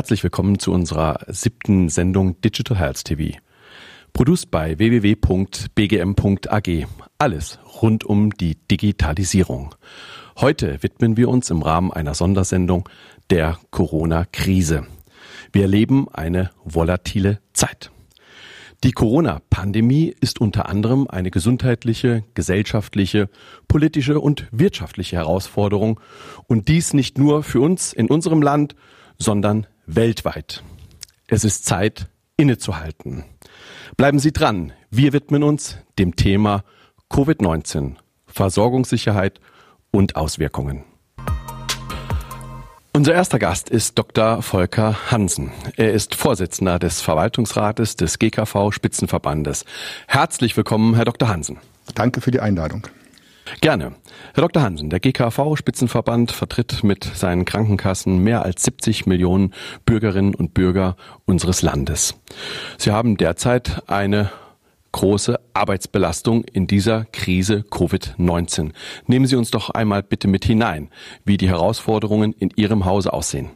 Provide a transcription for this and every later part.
Herzlich willkommen zu unserer siebten Sendung Digital Health TV. Produced bei www.bgm.ag. Alles rund um die Digitalisierung. Heute widmen wir uns im Rahmen einer Sondersendung der Corona-Krise. Wir erleben eine volatile Zeit. Die Corona-Pandemie ist unter anderem eine gesundheitliche, gesellschaftliche, politische und wirtschaftliche Herausforderung und dies nicht nur für uns in unserem Land, sondern weltweit. Es ist Zeit, innezuhalten. Bleiben Sie dran. Wir widmen uns dem Thema Covid-19, Versorgungssicherheit und Auswirkungen. Unser erster Gast ist Dr. Volker Hansen. Er ist Vorsitzender des Verwaltungsrates des GKV Spitzenverbandes. Herzlich willkommen, Herr Dr. Hansen. Danke für die Einladung. Gerne. Herr Dr. Hansen, der GKV Spitzenverband vertritt mit seinen Krankenkassen mehr als 70 Millionen Bürgerinnen und Bürger unseres Landes. Sie haben derzeit eine große Arbeitsbelastung in dieser Krise Covid-19. Nehmen Sie uns doch einmal bitte mit hinein, wie die Herausforderungen in Ihrem Hause aussehen.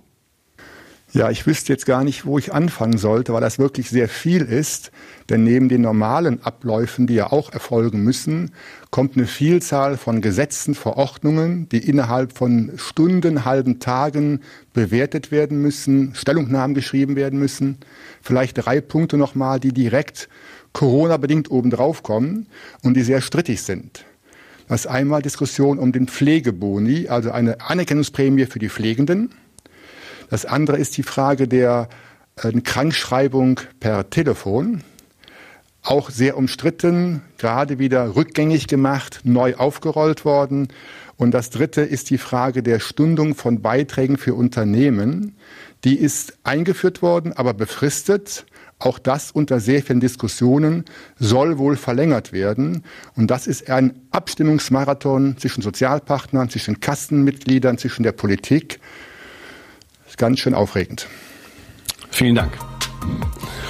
Ja, ich wüsste jetzt gar nicht, wo ich anfangen sollte, weil das wirklich sehr viel ist. Denn neben den normalen Abläufen, die ja auch erfolgen müssen, kommt eine Vielzahl von Gesetzen, Verordnungen, die innerhalb von Stunden, halben Tagen bewertet werden müssen, Stellungnahmen geschrieben werden müssen. Vielleicht drei Punkte nochmal, die direkt Corona-bedingt obendrauf kommen und die sehr strittig sind. Das ist einmal Diskussion um den Pflegeboni, also eine Anerkennungsprämie für die Pflegenden. Das andere ist die Frage der äh, Krankschreibung per Telefon. Auch sehr umstritten, gerade wieder rückgängig gemacht, neu aufgerollt worden. Und das dritte ist die Frage der Stundung von Beiträgen für Unternehmen. Die ist eingeführt worden, aber befristet auch das unter sehr vielen Diskussionen soll wohl verlängert werden. Und das ist ein Abstimmungsmarathon zwischen Sozialpartnern, zwischen Kassenmitgliedern, zwischen der Politik. Ganz schön aufregend. Vielen Dank.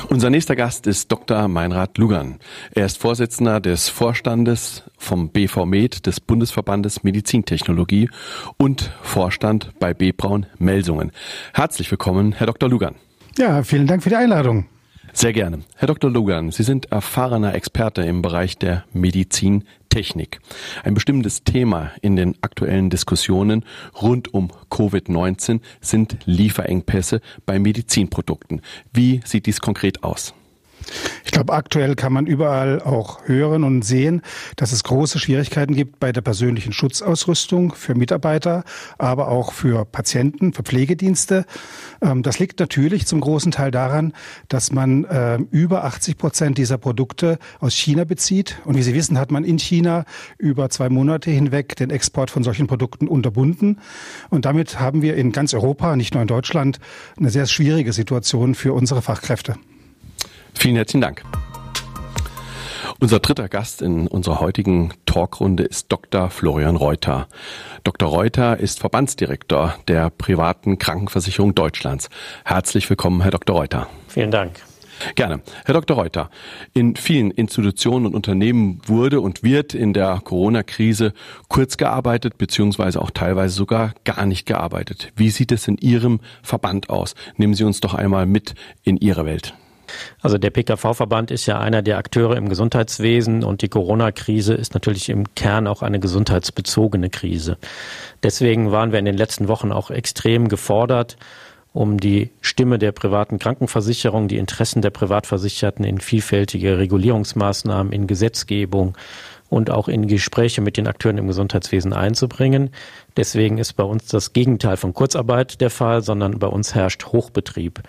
Unser nächster Gast ist Dr. Meinrad Lugan. Er ist Vorsitzender des Vorstandes vom BV Med des Bundesverbandes Medizintechnologie und Vorstand bei B. Braun Melsungen. Herzlich willkommen, Herr Dr. Lugan. Ja, vielen Dank für die Einladung. Sehr gerne. Herr Dr. Logan, Sie sind erfahrener Experte im Bereich der Medizintechnik. Ein bestimmtes Thema in den aktuellen Diskussionen rund um Covid-19 sind Lieferengpässe bei Medizinprodukten. Wie sieht dies konkret aus? Ich glaube, aktuell kann man überall auch hören und sehen, dass es große Schwierigkeiten gibt bei der persönlichen Schutzausrüstung für Mitarbeiter, aber auch für Patienten, für Pflegedienste. Ähm, das liegt natürlich zum großen Teil daran, dass man ähm, über 80 Prozent dieser Produkte aus China bezieht. Und wie Sie wissen, hat man in China über zwei Monate hinweg den Export von solchen Produkten unterbunden. Und damit haben wir in ganz Europa, nicht nur in Deutschland, eine sehr schwierige Situation für unsere Fachkräfte. Vielen herzlichen Dank. Unser dritter Gast in unserer heutigen Talkrunde ist Dr. Florian Reuter. Dr. Reuter ist Verbandsdirektor der privaten Krankenversicherung Deutschlands. Herzlich willkommen, Herr Dr. Reuter. Vielen Dank. Gerne. Herr Dr. Reuter, in vielen Institutionen und Unternehmen wurde und wird in der Corona-Krise kurz gearbeitet, beziehungsweise auch teilweise sogar gar nicht gearbeitet. Wie sieht es in Ihrem Verband aus? Nehmen Sie uns doch einmal mit in Ihre Welt. Also der PKV-Verband ist ja einer der Akteure im Gesundheitswesen und die Corona-Krise ist natürlich im Kern auch eine gesundheitsbezogene Krise. Deswegen waren wir in den letzten Wochen auch extrem gefordert, um die Stimme der privaten Krankenversicherung, die Interessen der Privatversicherten in vielfältige Regulierungsmaßnahmen, in Gesetzgebung und auch in Gespräche mit den Akteuren im Gesundheitswesen einzubringen. Deswegen ist bei uns das Gegenteil von Kurzarbeit der Fall, sondern bei uns herrscht Hochbetrieb.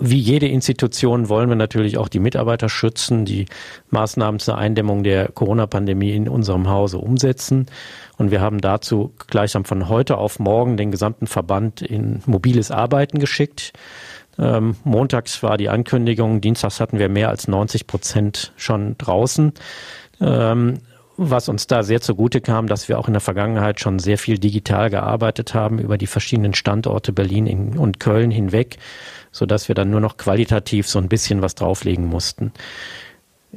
Wie jede Institution wollen wir natürlich auch die Mitarbeiter schützen, die Maßnahmen zur Eindämmung der Corona-Pandemie in unserem Hause umsetzen. Und wir haben dazu gleichsam von heute auf morgen den gesamten Verband in mobiles Arbeiten geschickt. Ähm, montags war die Ankündigung, dienstags hatten wir mehr als 90 Prozent schon draußen. Ähm, was uns da sehr zugute kam, dass wir auch in der Vergangenheit schon sehr viel digital gearbeitet haben über die verschiedenen Standorte Berlin und Köln hinweg sodass wir dann nur noch qualitativ so ein bisschen was drauflegen mussten.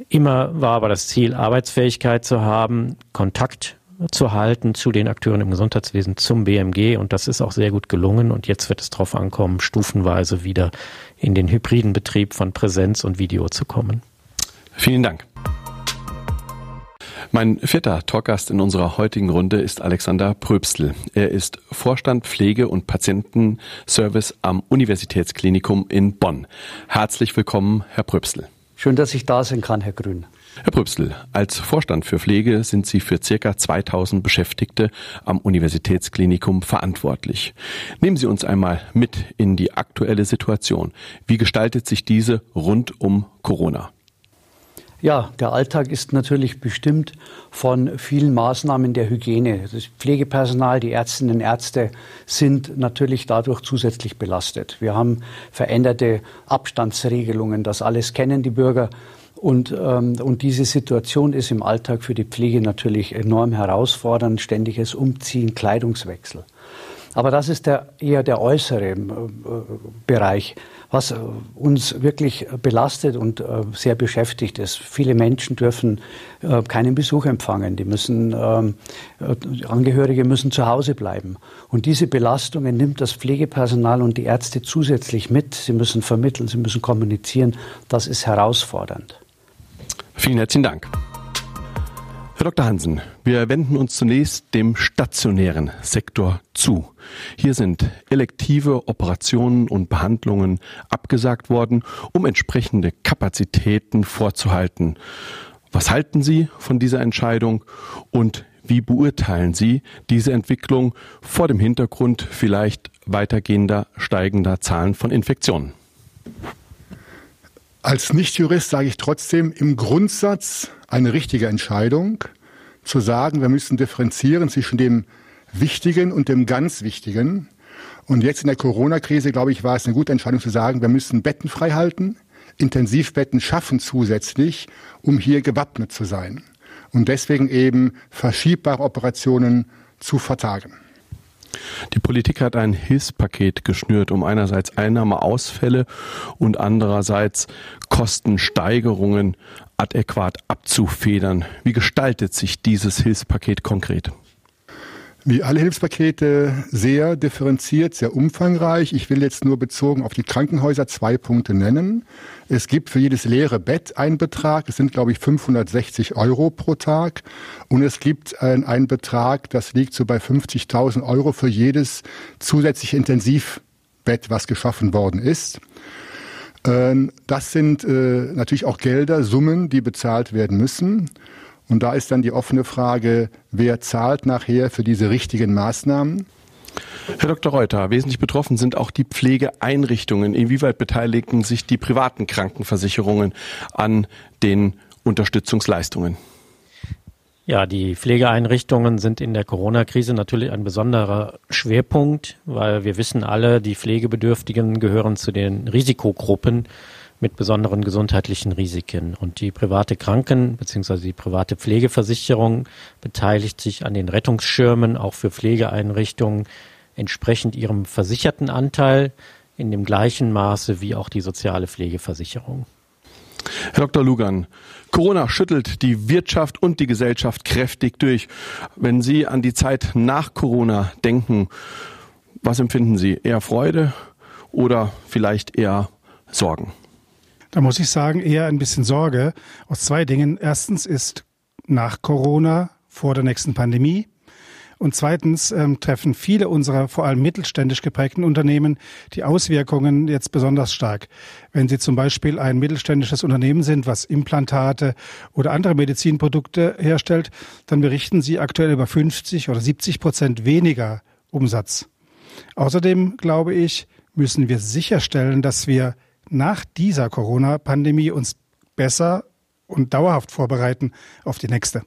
Immer war aber das Ziel, Arbeitsfähigkeit zu haben, Kontakt zu halten zu den Akteuren im Gesundheitswesen, zum BMG. Und das ist auch sehr gut gelungen. Und jetzt wird es darauf ankommen, stufenweise wieder in den hybriden Betrieb von Präsenz und Video zu kommen. Vielen Dank. Mein vierter Talkgast in unserer heutigen Runde ist Alexander Pröbstl. Er ist Vorstand Pflege- und Patientenservice am Universitätsklinikum in Bonn. Herzlich willkommen, Herr Pröbstl. Schön, dass ich da sein kann, Herr Grün. Herr Pröbstl, als Vorstand für Pflege sind Sie für circa 2000 Beschäftigte am Universitätsklinikum verantwortlich. Nehmen Sie uns einmal mit in die aktuelle Situation. Wie gestaltet sich diese rund um Corona? Ja, der Alltag ist natürlich bestimmt von vielen Maßnahmen der Hygiene. Das Pflegepersonal, die Ärztinnen und Ärzte sind natürlich dadurch zusätzlich belastet. Wir haben veränderte Abstandsregelungen. Das alles kennen die Bürger. Und, ähm, und diese Situation ist im Alltag für die Pflege natürlich enorm herausfordernd. Ständiges Umziehen, Kleidungswechsel. Aber das ist der, eher der äußere äh, Bereich was äh, uns wirklich belastet und äh, sehr beschäftigt ist. Viele Menschen dürfen äh, keinen Besuch empfangen. Die müssen, ähm, Angehörige müssen zu Hause bleiben. Und diese Belastungen nimmt das Pflegepersonal und die Ärzte zusätzlich mit. Sie müssen vermitteln, sie müssen kommunizieren. Das ist herausfordernd. Vielen herzlichen Dank. Herr Dr. Hansen, wir wenden uns zunächst dem stationären Sektor zu. Hier sind elektive Operationen und Behandlungen abgesagt worden, um entsprechende Kapazitäten vorzuhalten. Was halten Sie von dieser Entscheidung und wie beurteilen Sie diese Entwicklung vor dem Hintergrund vielleicht weitergehender steigender Zahlen von Infektionen? Als Nichtjurist sage ich trotzdem im Grundsatz eine richtige Entscheidung, zu sagen, wir müssen differenzieren zwischen dem Wichtigen und dem ganz Wichtigen. Und jetzt in der Corona-Krise, glaube ich, war es eine gute Entscheidung zu sagen, wir müssen Betten frei halten, Intensivbetten schaffen zusätzlich, um hier gewappnet zu sein. Und deswegen eben verschiebbare Operationen zu vertagen. Die Politik hat ein Hilfspaket geschnürt, um einerseits Einnahmeausfälle und andererseits Kostensteigerungen adäquat abzufedern. Wie gestaltet sich dieses Hilfspaket konkret? Wie alle Hilfspakete sehr differenziert, sehr umfangreich. Ich will jetzt nur bezogen auf die Krankenhäuser zwei Punkte nennen. Es gibt für jedes leere Bett einen Betrag. Es sind, glaube ich, 560 Euro pro Tag. Und es gibt einen Betrag, das liegt so bei 50.000 Euro für jedes zusätzliche Intensivbett, was geschaffen worden ist. Ähm, das sind äh, natürlich auch Gelder, Summen, die bezahlt werden müssen. Und da ist dann die offene Frage, wer zahlt nachher für diese richtigen Maßnahmen? Herr Dr. Reuter, wesentlich betroffen sind auch die Pflegeeinrichtungen. Inwieweit beteiligen sich die privaten Krankenversicherungen an den Unterstützungsleistungen? Ja, die Pflegeeinrichtungen sind in der Corona-Krise natürlich ein besonderer Schwerpunkt, weil wir wissen alle, die Pflegebedürftigen gehören zu den Risikogruppen mit besonderen gesundheitlichen Risiken. Und die private Kranken- bzw. die private Pflegeversicherung beteiligt sich an den Rettungsschirmen auch für Pflegeeinrichtungen entsprechend ihrem versicherten Anteil in dem gleichen Maße wie auch die soziale Pflegeversicherung. Herr Dr. Lugan, Corona schüttelt die Wirtschaft und die Gesellschaft kräftig durch. Wenn Sie an die Zeit nach Corona denken, was empfinden Sie? Eher Freude oder vielleicht eher Sorgen? Da muss ich sagen, eher ein bisschen Sorge aus zwei Dingen. Erstens ist nach Corona vor der nächsten Pandemie und zweitens ähm, treffen viele unserer vor allem mittelständisch geprägten Unternehmen die Auswirkungen jetzt besonders stark. Wenn Sie zum Beispiel ein mittelständisches Unternehmen sind, was Implantate oder andere Medizinprodukte herstellt, dann berichten Sie aktuell über 50 oder 70 Prozent weniger Umsatz. Außerdem glaube ich, müssen wir sicherstellen, dass wir nach dieser Corona-Pandemie uns besser und dauerhaft vorbereiten auf die nächste.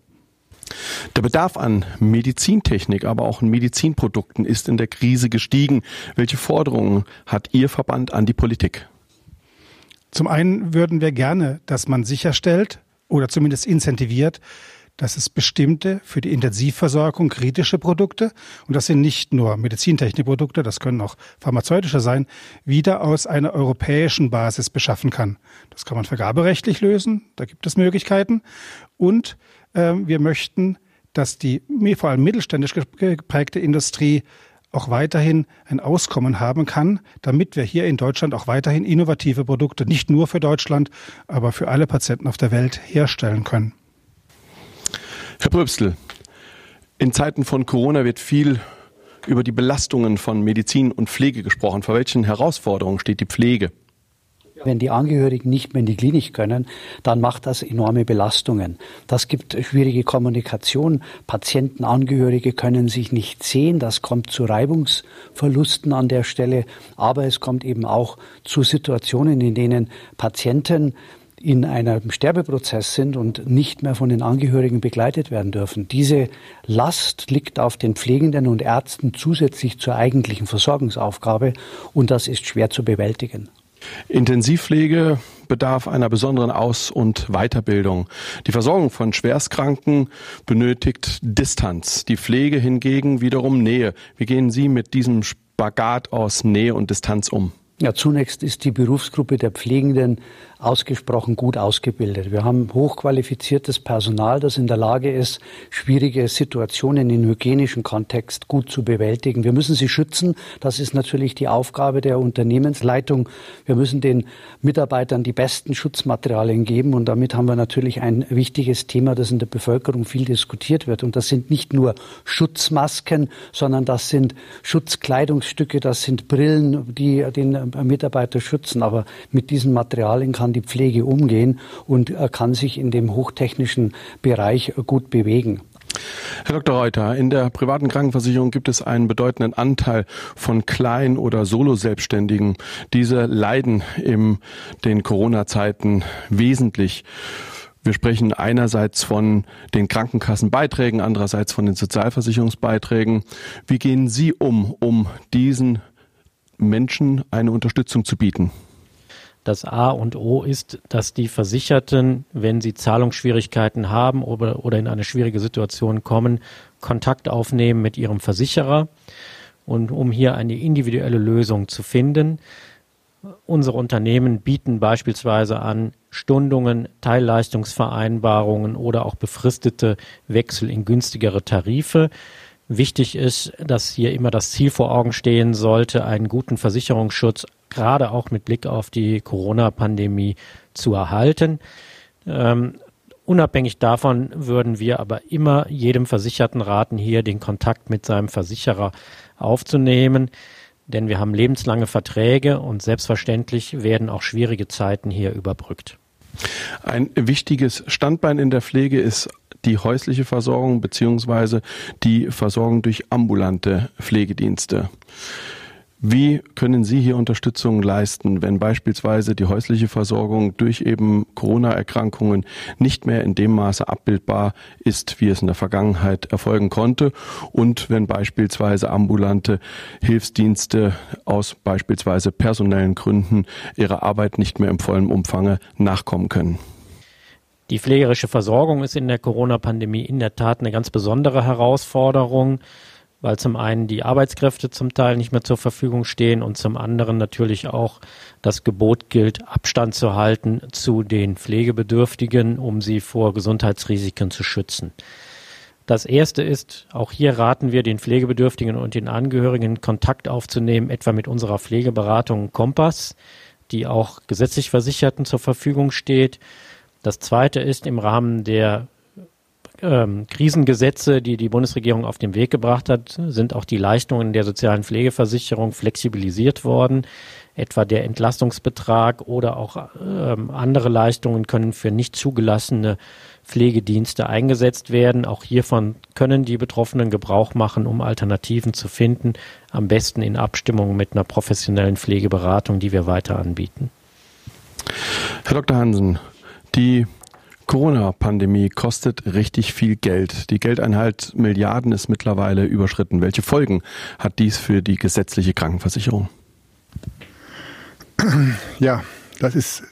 Der Bedarf an Medizintechnik, aber auch an Medizinprodukten ist in der Krise gestiegen. Welche Forderungen hat Ihr Verband an die Politik? Zum einen würden wir gerne, dass man sicherstellt oder zumindest incentiviert, dass es bestimmte für die Intensivversorgung kritische Produkte, und das sind nicht nur Medizintechnikprodukte, das können auch pharmazeutische sein, wieder aus einer europäischen Basis beschaffen kann. Das kann man vergaberechtlich lösen, da gibt es Möglichkeiten. Und äh, wir möchten dass die vor allem mittelständisch geprägte Industrie auch weiterhin ein Auskommen haben kann, damit wir hier in Deutschland auch weiterhin innovative Produkte nicht nur für Deutschland, aber für alle Patienten auf der Welt herstellen können. Pröbstel, in Zeiten von Corona wird viel über die Belastungen von Medizin und Pflege gesprochen. Vor welchen Herausforderungen steht die Pflege? Wenn die Angehörigen nicht mehr in die Klinik können, dann macht das enorme Belastungen. Das gibt schwierige Kommunikation. Patienten, Angehörige können sich nicht sehen. Das kommt zu Reibungsverlusten an der Stelle. Aber es kommt eben auch zu Situationen, in denen Patienten in einem Sterbeprozess sind und nicht mehr von den Angehörigen begleitet werden dürfen. Diese Last liegt auf den Pflegenden und Ärzten zusätzlich zur eigentlichen Versorgungsaufgabe und das ist schwer zu bewältigen. Intensivpflege bedarf einer besonderen Aus- und Weiterbildung. Die Versorgung von Schwerstkranken benötigt Distanz. Die Pflege hingegen wiederum Nähe. Wie gehen Sie mit diesem Spagat aus Nähe und Distanz um? Ja, zunächst ist die Berufsgruppe der Pflegenden ausgesprochen gut ausgebildet. Wir haben hochqualifiziertes Personal, das in der Lage ist, schwierige Situationen im hygienischen Kontext gut zu bewältigen. Wir müssen sie schützen. Das ist natürlich die Aufgabe der Unternehmensleitung. Wir müssen den Mitarbeitern die besten Schutzmaterialien geben. Und damit haben wir natürlich ein wichtiges Thema, das in der Bevölkerung viel diskutiert wird. Und das sind nicht nur Schutzmasken, sondern das sind Schutzkleidungsstücke, das sind Brillen, die den Mitarbeiter schützen. Aber mit diesen Materialien kann die Pflege umgehen und kann sich in dem hochtechnischen Bereich gut bewegen. Herr Dr. Reuter, in der privaten Krankenversicherung gibt es einen bedeutenden Anteil von Klein- oder Solo-Selbstständigen. Diese leiden in den Corona-Zeiten wesentlich. Wir sprechen einerseits von den Krankenkassenbeiträgen, andererseits von den Sozialversicherungsbeiträgen. Wie gehen Sie um, um diesen Menschen eine Unterstützung zu bieten? Das A und O ist, dass die Versicherten, wenn sie Zahlungsschwierigkeiten haben oder, oder in eine schwierige Situation kommen, Kontakt aufnehmen mit ihrem Versicherer und um hier eine individuelle Lösung zu finden. Unsere Unternehmen bieten beispielsweise an Stundungen, Teilleistungsvereinbarungen oder auch befristete Wechsel in günstigere Tarife. Wichtig ist, dass hier immer das Ziel vor Augen stehen sollte, einen guten Versicherungsschutz gerade auch mit Blick auf die Corona-Pandemie zu erhalten. Ähm, unabhängig davon würden wir aber immer jedem Versicherten raten, hier den Kontakt mit seinem Versicherer aufzunehmen, denn wir haben lebenslange Verträge und selbstverständlich werden auch schwierige Zeiten hier überbrückt. Ein wichtiges Standbein in der Pflege ist die häusliche Versorgung beziehungsweise die Versorgung durch ambulante Pflegedienste. Wie können Sie hier Unterstützung leisten, wenn beispielsweise die häusliche Versorgung durch eben Corona-Erkrankungen nicht mehr in dem Maße abbildbar ist, wie es in der Vergangenheit erfolgen konnte und wenn beispielsweise ambulante Hilfsdienste aus beispielsweise personellen Gründen ihrer Arbeit nicht mehr im vollen Umfange nachkommen können? Die pflegerische Versorgung ist in der Corona-Pandemie in der Tat eine ganz besondere Herausforderung weil zum einen die Arbeitskräfte zum Teil nicht mehr zur Verfügung stehen und zum anderen natürlich auch das Gebot gilt, Abstand zu halten zu den Pflegebedürftigen, um sie vor Gesundheitsrisiken zu schützen. Das erste ist, auch hier raten wir den Pflegebedürftigen und den Angehörigen Kontakt aufzunehmen, etwa mit unserer Pflegeberatung Kompass, die auch gesetzlich Versicherten zur Verfügung steht. Das zweite ist im Rahmen der ähm, Krisengesetze, die die Bundesregierung auf den Weg gebracht hat, sind auch die Leistungen der sozialen Pflegeversicherung flexibilisiert worden. Etwa der Entlastungsbetrag oder auch ähm, andere Leistungen können für nicht zugelassene Pflegedienste eingesetzt werden. Auch hiervon können die Betroffenen Gebrauch machen, um Alternativen zu finden, am besten in Abstimmung mit einer professionellen Pflegeberatung, die wir weiter anbieten. Herr Dr. Hansen, die Corona-Pandemie kostet richtig viel Geld. Die Geldeinhalt Milliarden ist mittlerweile überschritten. Welche Folgen hat dies für die gesetzliche Krankenversicherung? Ja, das ist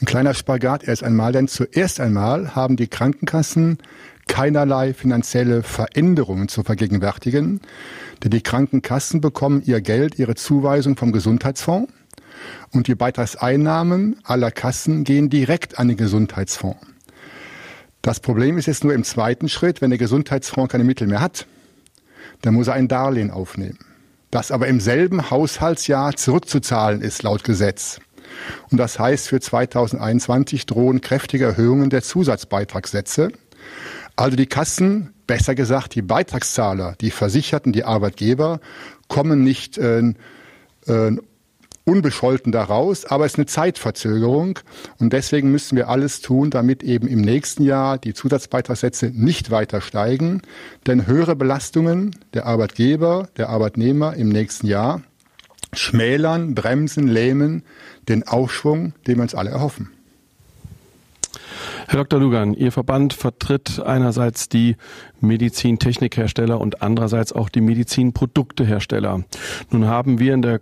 ein kleiner Spagat erst einmal, denn zuerst einmal haben die Krankenkassen keinerlei finanzielle Veränderungen zu vergegenwärtigen, denn die Krankenkassen bekommen ihr Geld, ihre Zuweisung vom Gesundheitsfonds und die Beitragseinnahmen aller Kassen gehen direkt an den Gesundheitsfonds. Das Problem ist jetzt nur im zweiten Schritt, wenn der Gesundheitsfonds keine Mittel mehr hat, dann muss er ein Darlehen aufnehmen, das aber im selben Haushaltsjahr zurückzuzahlen ist laut Gesetz. Und das heißt, für 2021 drohen kräftige Erhöhungen der Zusatzbeitragssätze. Also die Kassen, besser gesagt die Beitragszahler, die Versicherten, die Arbeitgeber, kommen nicht äh, äh, unbescholten daraus, aber es ist eine Zeitverzögerung und deswegen müssen wir alles tun, damit eben im nächsten Jahr die Zusatzbeitragssätze nicht weiter steigen, denn höhere Belastungen der Arbeitgeber, der Arbeitnehmer im nächsten Jahr schmälern, bremsen, lähmen den Aufschwung, den wir uns alle erhoffen. Herr Dr. Lugan, Ihr Verband vertritt einerseits die Medizintechnikhersteller und andererseits auch die Medizinproduktehersteller. Nun haben wir in der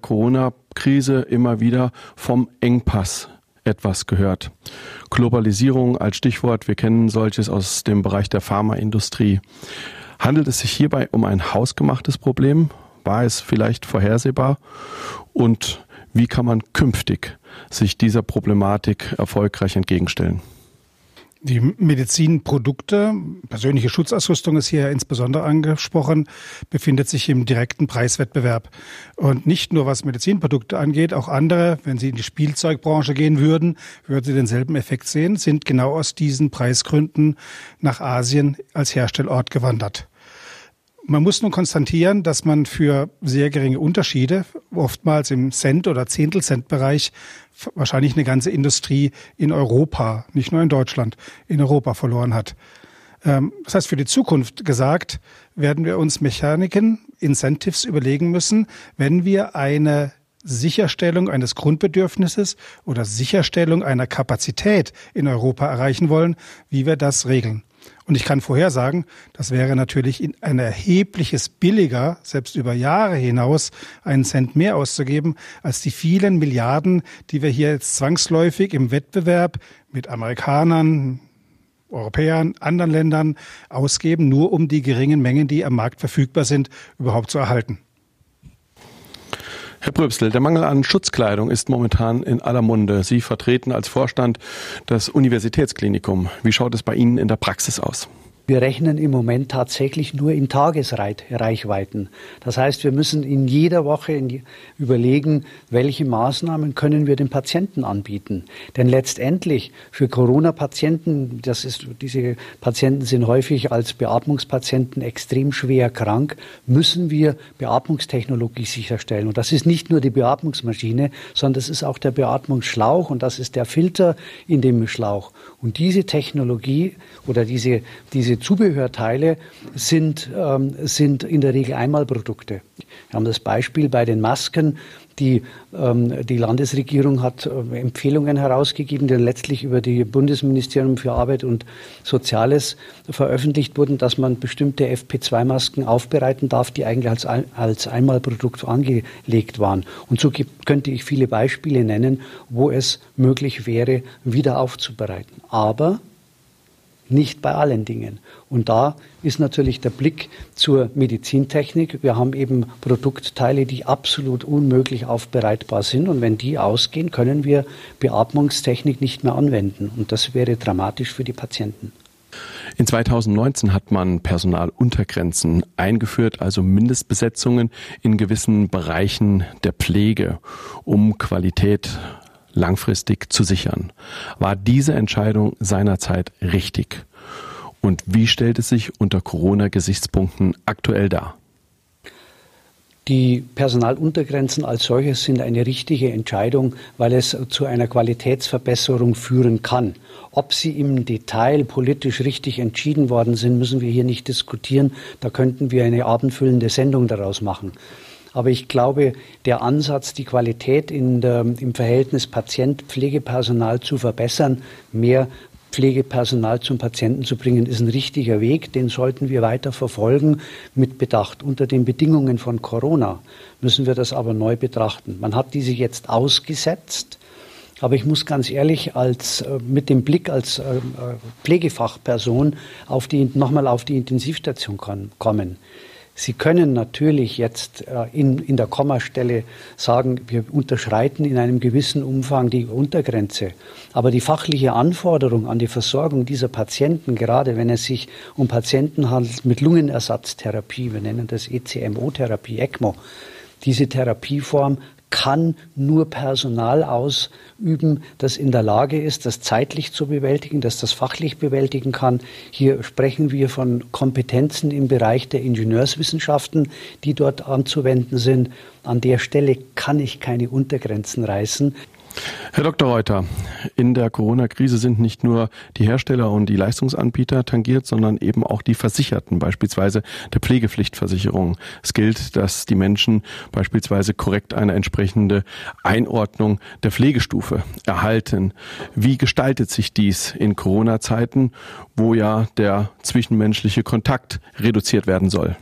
Corona-Krise immer wieder vom Engpass etwas gehört. Globalisierung als Stichwort, wir kennen solches aus dem Bereich der Pharmaindustrie. Handelt es sich hierbei um ein hausgemachtes Problem? War es vielleicht vorhersehbar? Und wie kann man künftig sich dieser Problematik erfolgreich entgegenstellen? Die Medizinprodukte, persönliche Schutzausrüstung ist hier insbesondere angesprochen, befindet sich im direkten Preiswettbewerb. Und nicht nur was Medizinprodukte angeht, auch andere, wenn Sie in die Spielzeugbranche gehen würden, würden Sie denselben Effekt sehen, sind genau aus diesen Preisgründen nach Asien als Herstellort gewandert. Man muss nun konstatieren, dass man für sehr geringe Unterschiede, oftmals im Cent- oder Zehntelcent-Bereich, wahrscheinlich eine ganze Industrie in Europa, nicht nur in Deutschland, in Europa verloren hat. Ähm, das heißt, für die Zukunft gesagt, werden wir uns Mechaniken, Incentives überlegen müssen, wenn wir eine Sicherstellung eines Grundbedürfnisses oder Sicherstellung einer Kapazität in Europa erreichen wollen, wie wir das regeln. Und ich kann vorhersagen, das wäre natürlich ein erhebliches billiger, selbst über Jahre hinaus, einen Cent mehr auszugeben, als die vielen Milliarden, die wir hier jetzt zwangsläufig im Wettbewerb mit Amerikanern, Europäern, anderen Ländern ausgeben, nur um die geringen Mengen, die am Markt verfügbar sind, überhaupt zu erhalten. Herr Pröbstel, der Mangel an Schutzkleidung ist momentan in aller Munde. Sie vertreten als Vorstand das Universitätsklinikum. Wie schaut es bei Ihnen in der Praxis aus? Wir rechnen im Moment tatsächlich nur in Tagesreichweiten. Das heißt, wir müssen in jeder Woche überlegen, welche Maßnahmen können wir den Patienten anbieten. Denn letztendlich für Corona-Patienten, diese Patienten sind häufig als Beatmungspatienten extrem schwer krank, müssen wir Beatmungstechnologie sicherstellen. Und das ist nicht nur die Beatmungsmaschine, sondern das ist auch der Beatmungsschlauch und das ist der Filter in dem Schlauch. Und diese Technologie oder diese, diese Zubehörteile sind, ähm, sind in der Regel Einmalprodukte. Wir haben das Beispiel bei den Masken. Die, ähm, die Landesregierung hat äh, Empfehlungen herausgegeben, die letztlich über die Bundesministerium für Arbeit und Soziales veröffentlicht wurden, dass man bestimmte FP2-Masken aufbereiten darf, die eigentlich als, als Einmalprodukt angelegt waren. Und so könnte ich viele Beispiele nennen, wo es möglich wäre, wieder aufzubereiten. Aber nicht bei allen Dingen. Und da ist natürlich der Blick zur Medizintechnik. Wir haben eben Produktteile, die absolut unmöglich aufbereitbar sind. Und wenn die ausgehen, können wir Beatmungstechnik nicht mehr anwenden. Und das wäre dramatisch für die Patienten. In 2019 hat man Personaluntergrenzen eingeführt, also Mindestbesetzungen in gewissen Bereichen der Pflege, um Qualität langfristig zu sichern. War diese Entscheidung seinerzeit richtig? Und wie stellt es sich unter Corona-Gesichtspunkten aktuell dar? Die Personaluntergrenzen als solches sind eine richtige Entscheidung, weil es zu einer Qualitätsverbesserung führen kann. Ob sie im Detail politisch richtig entschieden worden sind, müssen wir hier nicht diskutieren. Da könnten wir eine abendfüllende Sendung daraus machen. Aber ich glaube, der Ansatz, die Qualität der, im Verhältnis Patient-Pflegepersonal zu verbessern, mehr Pflegepersonal zum Patienten zu bringen, ist ein richtiger Weg. Den sollten wir weiter verfolgen mit Bedacht. Unter den Bedingungen von Corona müssen wir das aber neu betrachten. Man hat diese jetzt ausgesetzt. Aber ich muss ganz ehrlich als, äh, mit dem Blick als äh, äh, Pflegefachperson auf die, nochmal auf die Intensivstation kommen. Sie können natürlich jetzt äh, in, in der Kommastelle sagen, wir unterschreiten in einem gewissen Umfang die Untergrenze. Aber die fachliche Anforderung an die Versorgung dieser Patienten, gerade wenn es sich um Patienten handelt mit Lungenersatztherapie, wir nennen das ECMO-Therapie, ECMO, diese Therapieform kann nur Personal ausüben, das in der Lage ist, das zeitlich zu bewältigen, das das fachlich bewältigen kann. Hier sprechen wir von Kompetenzen im Bereich der Ingenieurswissenschaften, die dort anzuwenden sind. An der Stelle kann ich keine Untergrenzen reißen. Herr Dr. Reuter, in der Corona-Krise sind nicht nur die Hersteller und die Leistungsanbieter tangiert, sondern eben auch die Versicherten, beispielsweise der Pflegepflichtversicherung. Es gilt, dass die Menschen beispielsweise korrekt eine entsprechende Einordnung der Pflegestufe erhalten. Wie gestaltet sich dies in Corona-Zeiten, wo ja der zwischenmenschliche Kontakt reduziert werden soll?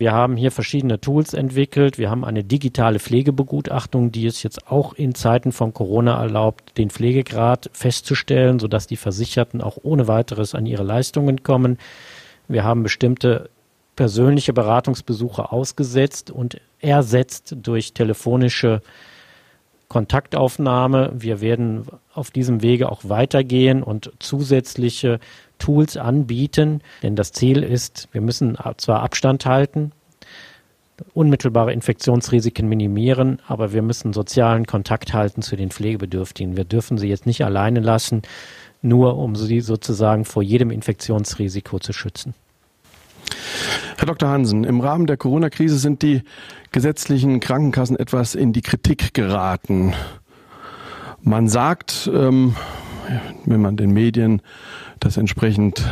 Wir haben hier verschiedene Tools entwickelt. Wir haben eine digitale Pflegebegutachtung, die es jetzt auch in Zeiten von Corona erlaubt, den Pflegegrad festzustellen, sodass die Versicherten auch ohne weiteres an ihre Leistungen kommen. Wir haben bestimmte persönliche Beratungsbesuche ausgesetzt und ersetzt durch telefonische Kontaktaufnahme. Wir werden auf diesem Wege auch weitergehen und zusätzliche Tools anbieten, denn das Ziel ist, wir müssen zwar Abstand halten, unmittelbare Infektionsrisiken minimieren, aber wir müssen sozialen Kontakt halten zu den Pflegebedürftigen. Wir dürfen sie jetzt nicht alleine lassen, nur um sie sozusagen vor jedem Infektionsrisiko zu schützen. Herr Dr. Hansen, im Rahmen der Corona-Krise sind die gesetzlichen Krankenkassen etwas in die Kritik geraten. Man sagt, ähm, wenn man den Medien das entsprechend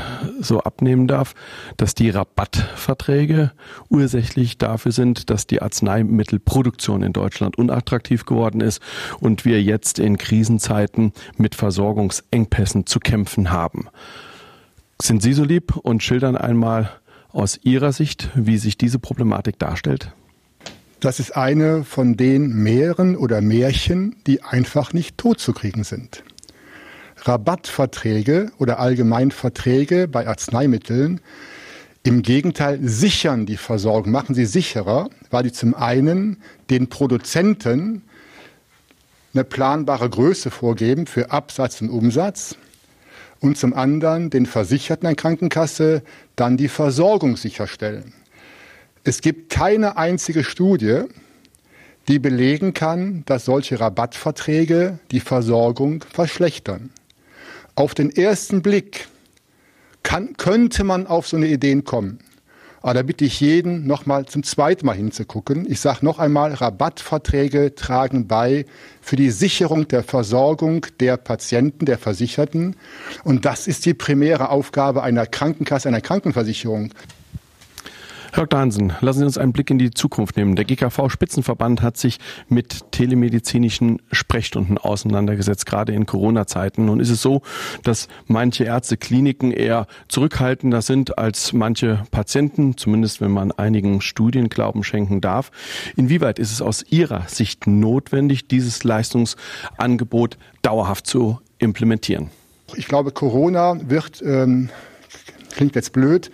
so abnehmen darf, dass die Rabattverträge ursächlich dafür sind, dass die Arzneimittelproduktion in Deutschland unattraktiv geworden ist und wir jetzt in Krisenzeiten mit Versorgungsengpässen zu kämpfen haben. Sind Sie so lieb und schildern einmal aus Ihrer Sicht, wie sich diese Problematik darstellt? Das ist eine von den Meeren oder Märchen, die einfach nicht totzukriegen sind. Rabattverträge oder allgemein Verträge bei Arzneimitteln im Gegenteil sichern die Versorgung, machen sie sicherer, weil die zum einen den Produzenten eine planbare Größe vorgeben für Absatz und Umsatz und zum anderen den Versicherten der Krankenkasse dann die Versorgung sicherstellen. Es gibt keine einzige Studie, die belegen kann, dass solche Rabattverträge die Versorgung verschlechtern. Auf den ersten Blick kann, könnte man auf so eine Idee kommen. Aber da bitte ich jeden, noch mal zum zweiten Mal hinzugucken. Ich sage noch einmal, Rabattverträge tragen bei für die Sicherung der Versorgung der Patienten, der Versicherten. Und das ist die primäre Aufgabe einer Krankenkasse, einer Krankenversicherung. Dr. Hansen, lassen Sie uns einen Blick in die Zukunft nehmen. Der GKV-Spitzenverband hat sich mit telemedizinischen Sprechstunden auseinandergesetzt, gerade in Corona-Zeiten. Nun ist es so, dass manche Ärzte, Kliniken eher zurückhaltender sind als manche Patienten, zumindest wenn man einigen Studien Glauben schenken darf. Inwieweit ist es aus Ihrer Sicht notwendig, dieses Leistungsangebot dauerhaft zu implementieren? Ich glaube, Corona wird, ähm, klingt jetzt blöd,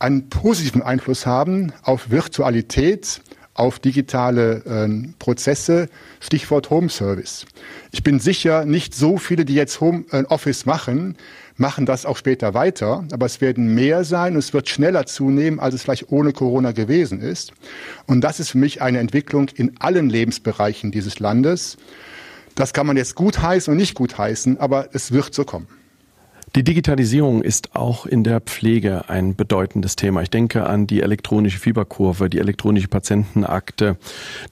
einen positiven Einfluss haben auf Virtualität, auf digitale äh, Prozesse, Stichwort Home Service. Ich bin sicher, nicht so viele, die jetzt Home äh, Office machen, machen das auch später weiter, aber es werden mehr sein und es wird schneller zunehmen, als es vielleicht ohne Corona gewesen ist. Und das ist für mich eine Entwicklung in allen Lebensbereichen dieses Landes. Das kann man jetzt gut heißen und nicht gut heißen, aber es wird so kommen. Die Digitalisierung ist auch in der Pflege ein bedeutendes Thema. Ich denke an die elektronische Fieberkurve, die elektronische Patientenakte,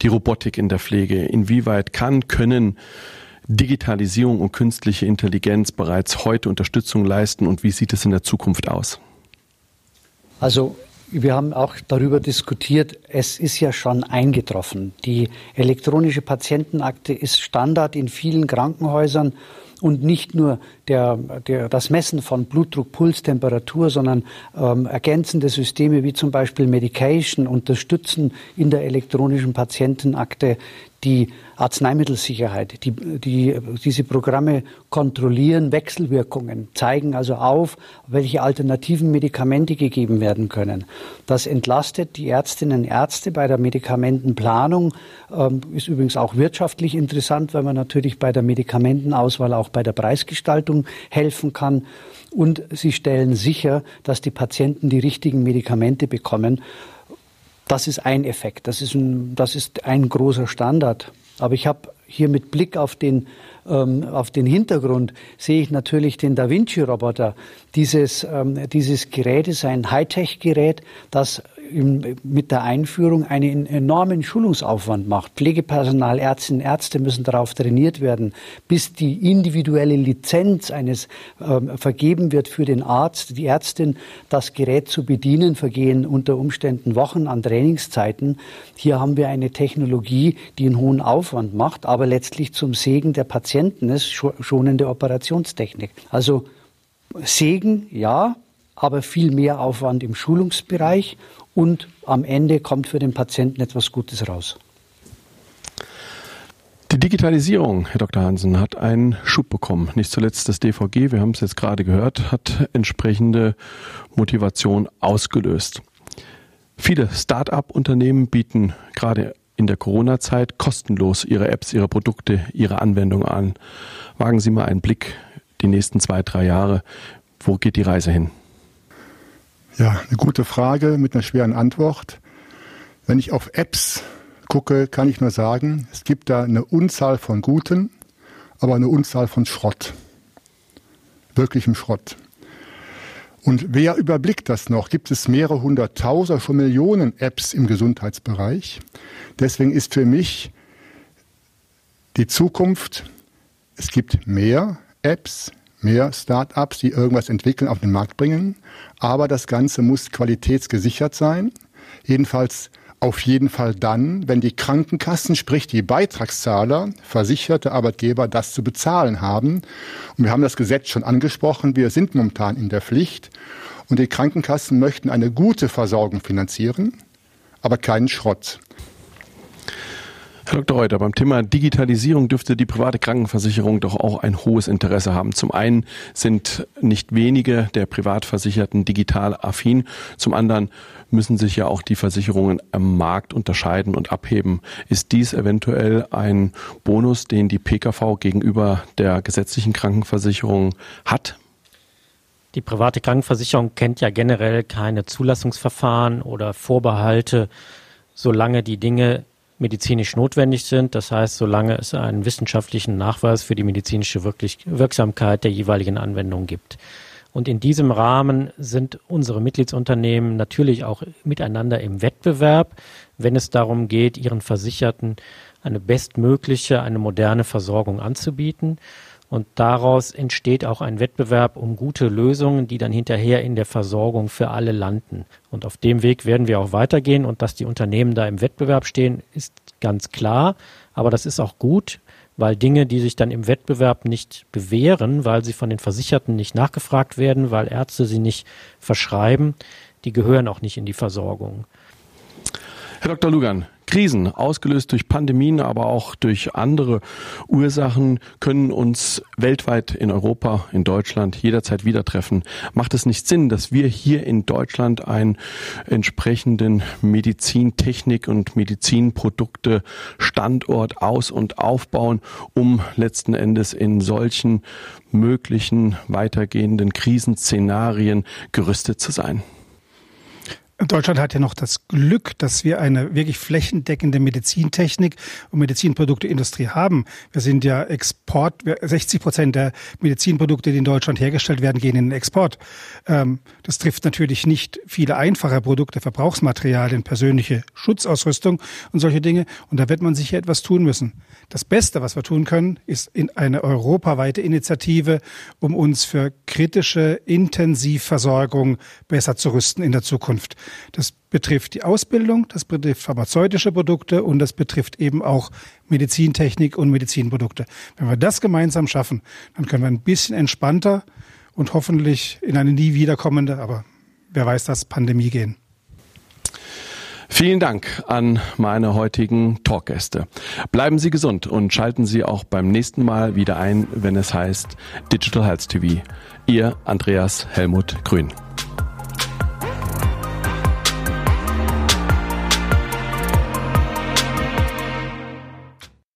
die Robotik in der Pflege. Inwieweit kann, können Digitalisierung und künstliche Intelligenz bereits heute Unterstützung leisten und wie sieht es in der Zukunft aus? Also wir haben auch darüber diskutiert, es ist ja schon eingetroffen. Die elektronische Patientenakte ist Standard in vielen Krankenhäusern und nicht nur der, der, das Messen von Blutdruck, Puls, Temperatur, sondern ähm, ergänzende Systeme wie zum Beispiel Medication unterstützen in der elektronischen Patientenakte die Arzneimittelsicherheit. Die, die, diese Programme kontrollieren Wechselwirkungen, zeigen also auf, welche alternativen Medikamente gegeben werden können. Das entlastet die Ärztinnen und Ärzte bei der Medikamentenplanung, ähm, ist übrigens auch wirtschaftlich interessant, weil man natürlich bei der Medikamentenauswahl auch bei der Preisgestaltung helfen kann. Und sie stellen sicher, dass die Patienten die richtigen Medikamente bekommen. Das ist ein Effekt, das ist ein, das ist ein großer Standard. Aber ich habe hier mit Blick auf den, ähm, auf den Hintergrund sehe ich natürlich den Da Vinci-Roboter. Dieses, ähm, dieses Gerät ist ein Hightech-Gerät, das mit der Einführung einen enormen Schulungsaufwand macht. Pflegepersonal, Ärztinnen, Ärzte müssen darauf trainiert werden, bis die individuelle Lizenz eines äh, vergeben wird für den Arzt, die Ärztin, das Gerät zu bedienen, vergehen unter Umständen Wochen an Trainingszeiten. Hier haben wir eine Technologie, die einen hohen Aufwand macht, aber letztlich zum Segen der Patienten ist, schonende Operationstechnik. Also Segen, ja, aber viel mehr Aufwand im Schulungsbereich und am Ende kommt für den Patienten etwas Gutes raus. Die Digitalisierung, Herr Dr. Hansen, hat einen Schub bekommen. Nicht zuletzt das DVG, wir haben es jetzt gerade gehört, hat entsprechende Motivation ausgelöst. Viele Start-up-Unternehmen bieten gerade in der Corona-Zeit kostenlos ihre Apps, ihre Produkte, ihre Anwendungen an. Wagen Sie mal einen Blick die nächsten zwei, drei Jahre. Wo geht die Reise hin? Ja, eine gute Frage mit einer schweren Antwort. Wenn ich auf Apps gucke, kann ich nur sagen, es gibt da eine Unzahl von guten, aber eine Unzahl von Schrott. Wirklichem Schrott. Und wer überblickt das noch? Gibt es mehrere hunderttausend, schon Millionen Apps im Gesundheitsbereich? Deswegen ist für mich die Zukunft, es gibt mehr Apps, mehr Start-ups, die irgendwas entwickeln, auf den Markt bringen. Aber das Ganze muss qualitätsgesichert sein. Jedenfalls auf jeden Fall dann, wenn die Krankenkassen, sprich die Beitragszahler, versicherte Arbeitgeber das zu bezahlen haben. Und wir haben das Gesetz schon angesprochen. Wir sind momentan in der Pflicht. Und die Krankenkassen möchten eine gute Versorgung finanzieren, aber keinen Schrott. Herr Dr. Reuter, beim Thema Digitalisierung dürfte die private Krankenversicherung doch auch ein hohes Interesse haben. Zum einen sind nicht wenige der Privatversicherten digital affin. Zum anderen müssen sich ja auch die Versicherungen am Markt unterscheiden und abheben. Ist dies eventuell ein Bonus, den die PKV gegenüber der gesetzlichen Krankenversicherung hat? Die private Krankenversicherung kennt ja generell keine Zulassungsverfahren oder Vorbehalte, solange die Dinge medizinisch notwendig sind. Das heißt, solange es einen wissenschaftlichen Nachweis für die medizinische Wirksamkeit der jeweiligen Anwendung gibt. Und in diesem Rahmen sind unsere Mitgliedsunternehmen natürlich auch miteinander im Wettbewerb, wenn es darum geht, ihren Versicherten eine bestmögliche, eine moderne Versorgung anzubieten. Und daraus entsteht auch ein Wettbewerb um gute Lösungen, die dann hinterher in der Versorgung für alle landen. Und auf dem Weg werden wir auch weitergehen. Und dass die Unternehmen da im Wettbewerb stehen, ist ganz klar. Aber das ist auch gut, weil Dinge, die sich dann im Wettbewerb nicht bewähren, weil sie von den Versicherten nicht nachgefragt werden, weil Ärzte sie nicht verschreiben, die gehören auch nicht in die Versorgung. Herr Dr. Lugan, Krisen, ausgelöst durch Pandemien, aber auch durch andere Ursachen, können uns weltweit in Europa, in Deutschland jederzeit wieder treffen. Macht es nicht Sinn, dass wir hier in Deutschland einen entsprechenden Medizintechnik und Medizinprodukte Standort aus- und aufbauen, um letzten Endes in solchen möglichen weitergehenden Krisenszenarien gerüstet zu sein? Deutschland hat ja noch das Glück, dass wir eine wirklich flächendeckende Medizintechnik und Medizinprodukteindustrie haben. Wir sind ja Export, 60 Prozent der Medizinprodukte, die in Deutschland hergestellt werden, gehen in den Export. Ähm, das trifft natürlich nicht viele einfache Produkte, Verbrauchsmaterialien, persönliche Schutzausrüstung und solche Dinge. Und da wird man sicher etwas tun müssen. Das Beste, was wir tun können, ist in eine europaweite Initiative, um uns für kritische Intensivversorgung besser zu rüsten in der Zukunft. Das betrifft die Ausbildung, das betrifft pharmazeutische Produkte und das betrifft eben auch Medizintechnik und Medizinprodukte. Wenn wir das gemeinsam schaffen, dann können wir ein bisschen entspannter und hoffentlich in eine nie wiederkommende, aber wer weiß das, Pandemie gehen. Vielen Dank an meine heutigen Talkgäste. Bleiben Sie gesund und schalten Sie auch beim nächsten Mal wieder ein, wenn es heißt Digital Health TV. Ihr Andreas Helmut Grün.